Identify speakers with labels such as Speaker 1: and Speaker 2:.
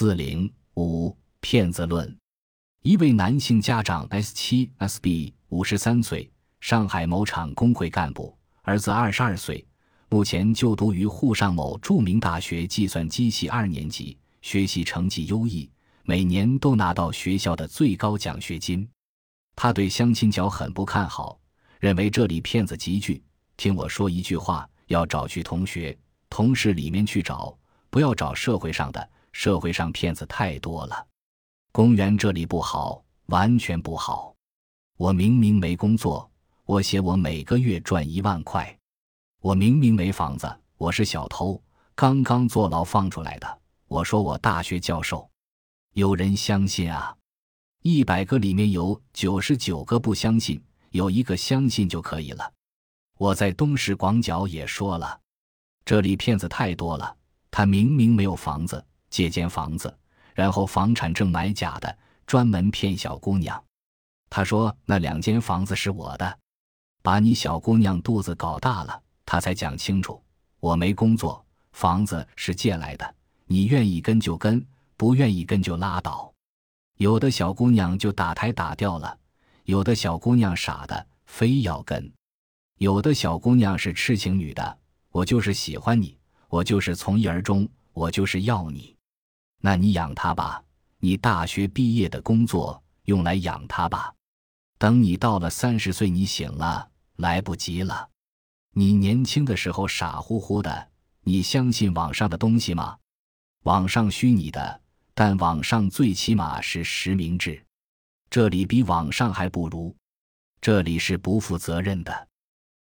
Speaker 1: 四零五骗子论。一位男性家长 S 七 SB 五十三岁，上海某厂工会干部，儿子二十二岁，目前就读于沪上某著名大学计算机系二年级，学习成绩优异，每年都拿到学校的最高奖学金。他对相亲角很不看好，认为这里骗子集聚。听我说一句话，要找去同学、同事里面去找，不要找社会上的，社会上骗子太多了。公园这里不好，完全不好。我明明没工作，我写我每个月赚一万块。我明明没房子，我是小偷，刚刚坐牢放出来的。我说我大学教授，有人相信啊？一百个里面有九十九个不相信，有一个相信就可以了。我在东石广角也说了，这里骗子太多了。他明明没有房子，借间房子。然后房产证买假的，专门骗小姑娘。他说那两间房子是我的，把你小姑娘肚子搞大了，他才讲清楚。我没工作，房子是借来的，你愿意跟就跟，不愿意跟就拉倒。有的小姑娘就打胎打掉了，有的小姑娘傻的非要跟，有的小姑娘是痴情女的，我就是喜欢你，我就是从一而终，我就是要你。那你养他吧，你大学毕业的工作用来养他吧。等你到了三十岁，你醒了，来不及了。你年轻的时候傻乎乎的，你相信网上的东西吗？网上虚拟的，但网上最起码是实名制，这里比网上还不如，这里是不负责任的。